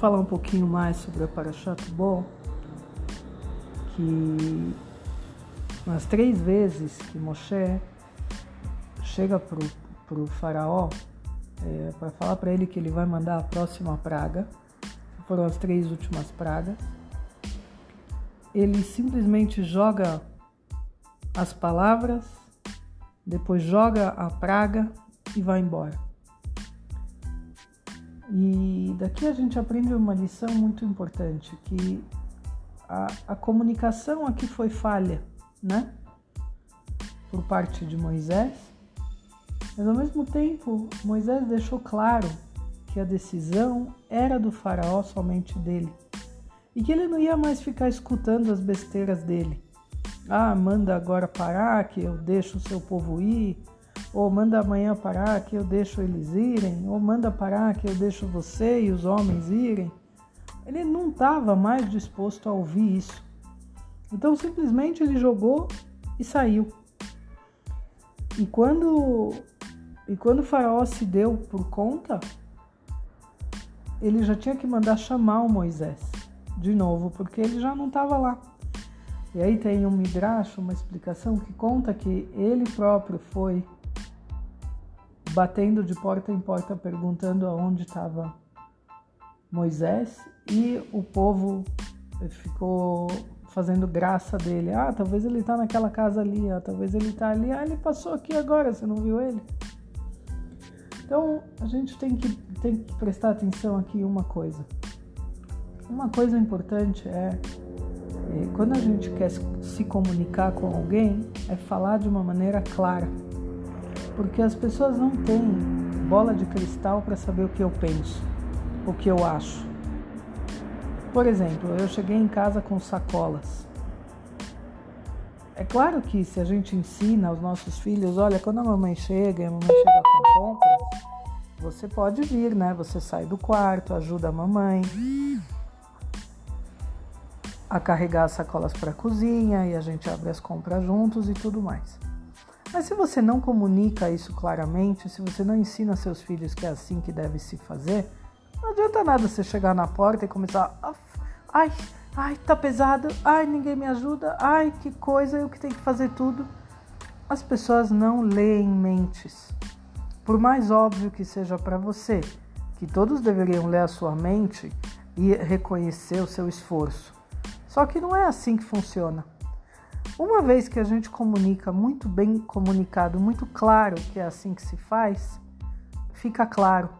falar um pouquinho mais sobre a Parashat Bo, que nas três vezes que Moshe chega para o faraó é, para falar para ele que ele vai mandar a próxima praga, foram as três últimas pragas, ele simplesmente joga as palavras, depois joga a praga e vai embora. E daqui a gente aprende uma lição muito importante, que a, a comunicação aqui foi falha, né? Por parte de Moisés, mas ao mesmo tempo Moisés deixou claro que a decisão era do faraó somente dele e que ele não ia mais ficar escutando as besteiras dele. Ah, manda agora parar que eu deixo o seu povo ir, ou manda amanhã parar que eu deixo eles irem, ou manda parar que eu deixo você e os homens irem. Ele não estava mais disposto a ouvir isso. Então simplesmente ele jogou e saiu. E quando e quando o faraó se deu por conta, ele já tinha que mandar chamar o Moisés de novo, porque ele já não estava lá. E aí tem um midrash, uma explicação que conta que ele próprio foi batendo de porta em porta perguntando aonde estava Moisés e o povo ficou fazendo graça dele. Ah, talvez ele está naquela casa ali, ah, talvez ele está ali. Ah, ele passou aqui agora, você não viu ele? Então a gente tem que, tem que prestar atenção aqui uma coisa. Uma coisa importante é, é quando a gente quer se comunicar com alguém, é falar de uma maneira clara porque as pessoas não têm bola de cristal para saber o que eu penso, o que eu acho. Por exemplo, eu cheguei em casa com sacolas. É claro que se a gente ensina aos nossos filhos, olha, quando a mamãe chega e a mamãe chega com compras, você pode vir, né? Você sai do quarto, ajuda a mamãe a carregar as sacolas para a cozinha e a gente abre as compras juntos e tudo mais. Mas se você não comunica isso claramente, se você não ensina seus filhos que é assim que deve se fazer, não adianta nada você chegar na porta e começar. Ai, ai, tá pesado, ai, ninguém me ajuda, ai, que coisa, eu que tenho que fazer tudo. As pessoas não leem mentes. Por mais óbvio que seja para você, que todos deveriam ler a sua mente e reconhecer o seu esforço. Só que não é assim que funciona. Uma vez que a gente comunica muito bem comunicado, muito claro que é assim que se faz, fica claro.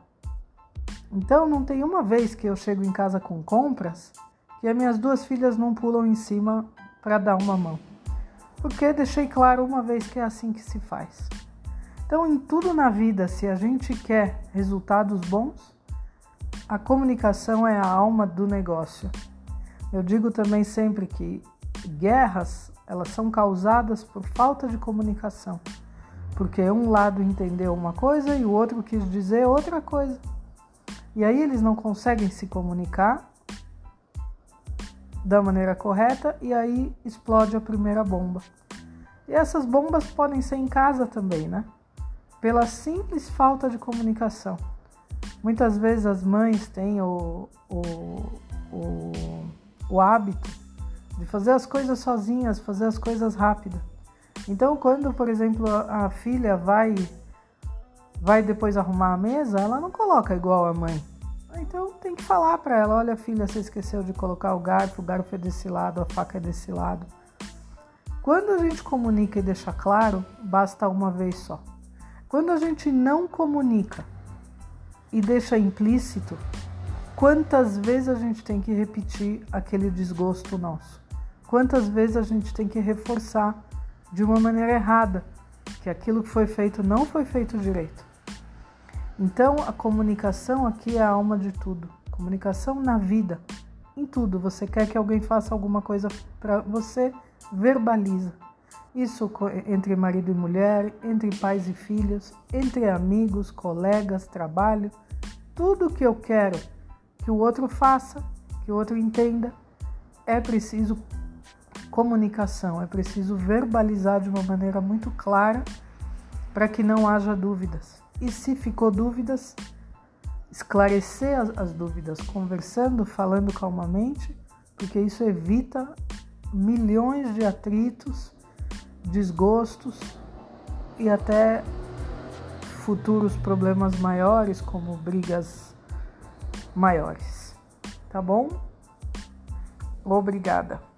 Então não tem uma vez que eu chego em casa com compras que as minhas duas filhas não pulam em cima para dar uma mão. Porque deixei claro uma vez que é assim que se faz. Então, em tudo na vida, se a gente quer resultados bons, a comunicação é a alma do negócio. Eu digo também sempre que guerras elas são causadas por falta de comunicação. Porque um lado entendeu uma coisa e o outro quis dizer outra coisa. E aí eles não conseguem se comunicar da maneira correta e aí explode a primeira bomba. E essas bombas podem ser em casa também, né? Pela simples falta de comunicação. Muitas vezes as mães têm o, o, o, o hábito de fazer as coisas sozinhas, fazer as coisas rápido. Então, quando, por exemplo, a filha vai vai depois arrumar a mesa, ela não coloca igual a mãe. Então tem que falar para ela, olha filha, você esqueceu de colocar o garfo, o garfo é desse lado, a faca é desse lado. Quando a gente comunica e deixa claro, basta uma vez só. Quando a gente não comunica e deixa implícito, quantas vezes a gente tem que repetir aquele desgosto nosso? Quantas vezes a gente tem que reforçar de uma maneira errada que aquilo que foi feito não foi feito direito. Então, a comunicação aqui é a alma de tudo. Comunicação na vida, em tudo. Você quer que alguém faça alguma coisa para você, verbaliza. Isso entre marido e mulher, entre pais e filhos, entre amigos, colegas, trabalho. Tudo que eu quero que o outro faça, que o outro entenda, é preciso comunicação, é preciso verbalizar de uma maneira muito clara para que não haja dúvidas. E se ficou dúvidas, esclarecer as, as dúvidas, conversando, falando calmamente, porque isso evita milhões de atritos, desgostos e até futuros problemas maiores, como brigas maiores. Tá bom? Obrigada.